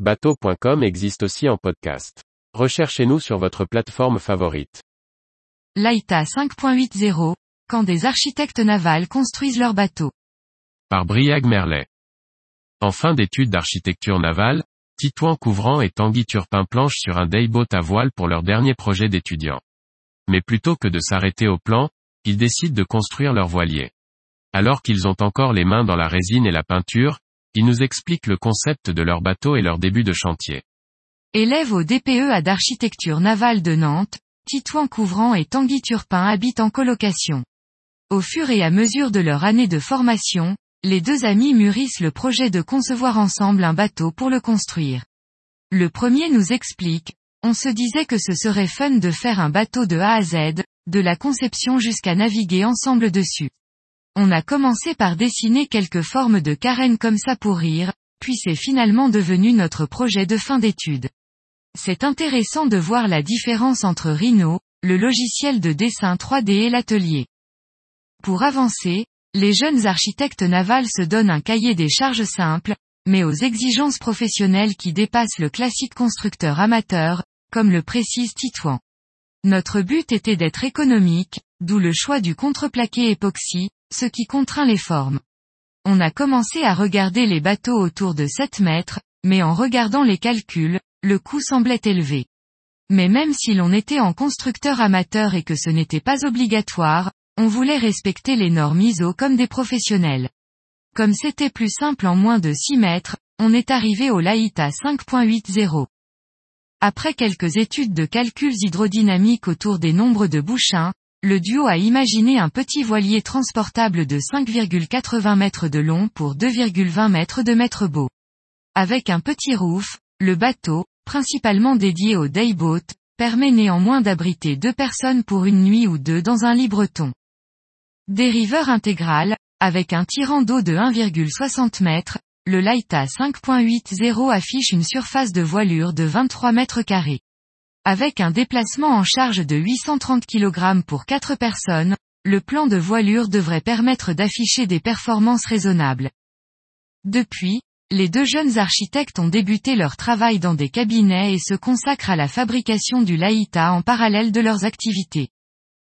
Bateau.com existe aussi en podcast. Recherchez-nous sur votre plateforme favorite. Laïta 5.80, quand des architectes navals construisent leurs bateaux. Par Briag Merlet. En fin d'études d'architecture navale, Titouan Couvrant et Tanguy Turpin planchent sur un dayboat à voile pour leur dernier projet d'étudiant. Mais plutôt que de s'arrêter au plan, ils décident de construire leur voilier. Alors qu'ils ont encore les mains dans la résine et la peinture, ils nous expliquent le concept de leur bateau et leur début de chantier. Élèves au DPEA d'architecture navale de Nantes, Titouan Couvrant et Tanguy Turpin habitent en colocation. Au fur et à mesure de leur année de formation, les deux amis mûrissent le projet de concevoir ensemble un bateau pour le construire. Le premier nous explique, on se disait que ce serait fun de faire un bateau de A à Z, de la conception jusqu'à naviguer ensemble dessus. On a commencé par dessiner quelques formes de carène comme ça pour rire, puis c'est finalement devenu notre projet de fin d'études. C'est intéressant de voir la différence entre Rhino, le logiciel de dessin 3D et l'atelier. Pour avancer, les jeunes architectes navals se donnent un cahier des charges simples, mais aux exigences professionnelles qui dépassent le classique constructeur amateur, comme le précise Titouan. Notre but était d'être économique, d'où le choix du contreplaqué époxy, ce qui contraint les formes. On a commencé à regarder les bateaux autour de 7 mètres, mais en regardant les calculs, le coût semblait élevé. Mais même si l'on était en constructeur amateur et que ce n'était pas obligatoire, on voulait respecter les normes ISO comme des professionnels. Comme c'était plus simple en moins de 6 mètres, on est arrivé au Laïta 5.80. Après quelques études de calculs hydrodynamiques autour des nombres de bouchins, le duo a imaginé un petit voilier transportable de 5,80 mètres de long pour 2,20 mètres de mètre beau. Avec un petit roof, le bateau, principalement dédié au dayboat, permet néanmoins d'abriter deux personnes pour une nuit ou deux dans un lit breton. Dériveur intégral, avec un tirant d'eau de 1,60 mètres, le Laita 5.80 affiche une surface de voilure de 23 mètres carrés. Avec un déplacement en charge de 830 kg pour 4 personnes, le plan de voilure devrait permettre d'afficher des performances raisonnables. Depuis, les deux jeunes architectes ont débuté leur travail dans des cabinets et se consacrent à la fabrication du Laïta en parallèle de leurs activités.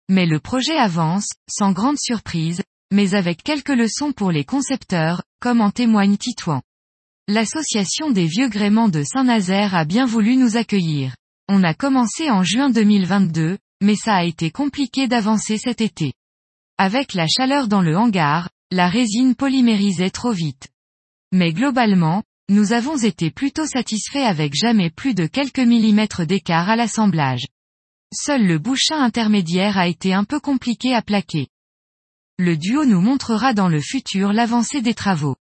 Mais le projet avance, sans grande surprise, mais avec quelques leçons pour les concepteurs, comme en témoigne Titouan. L'association des vieux gréments de Saint-Nazaire a bien voulu nous accueillir. On a commencé en juin 2022, mais ça a été compliqué d'avancer cet été. Avec la chaleur dans le hangar, la résine polymérisait trop vite. Mais globalement, nous avons été plutôt satisfaits avec jamais plus de quelques millimètres d'écart à l'assemblage. Seul le bouchin intermédiaire a été un peu compliqué à plaquer. Le duo nous montrera dans le futur l'avancée des travaux.